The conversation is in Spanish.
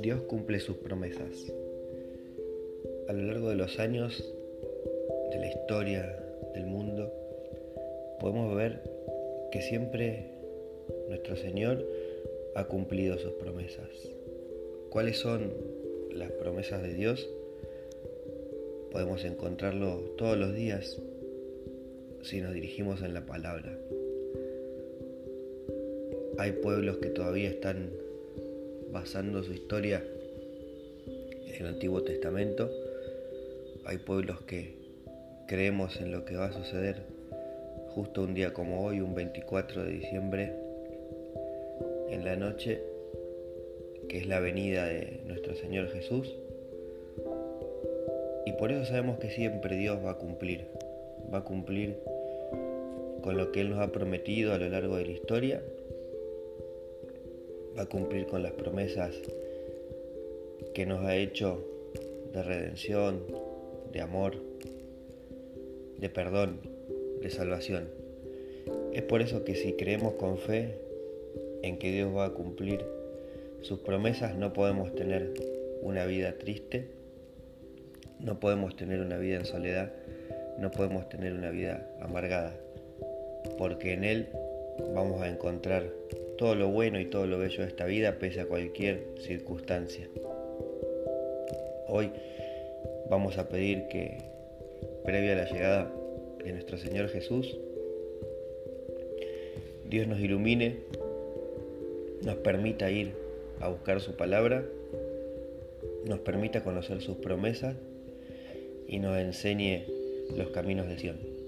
Dios cumple sus promesas. A lo largo de los años de la historia del mundo, podemos ver que siempre nuestro Señor ha cumplido sus promesas. ¿Cuáles son las promesas de Dios? Podemos encontrarlo todos los días si nos dirigimos en la palabra. Hay pueblos que todavía están basando su historia en el Antiguo Testamento. Hay pueblos que creemos en lo que va a suceder justo un día como hoy, un 24 de diciembre, en la noche, que es la venida de nuestro Señor Jesús. Y por eso sabemos que siempre Dios va a cumplir, va a cumplir con lo que Él nos ha prometido a lo largo de la historia a cumplir con las promesas que nos ha hecho de redención, de amor, de perdón, de salvación. Es por eso que si creemos con fe en que Dios va a cumplir sus promesas, no podemos tener una vida triste, no podemos tener una vida en soledad, no podemos tener una vida amargada, porque en Él vamos a encontrar todo lo bueno y todo lo bello de esta vida pese a cualquier circunstancia. Hoy vamos a pedir que, previa a la llegada de nuestro Señor Jesús, Dios nos ilumine, nos permita ir a buscar su palabra, nos permita conocer sus promesas y nos enseñe los caminos de Sion.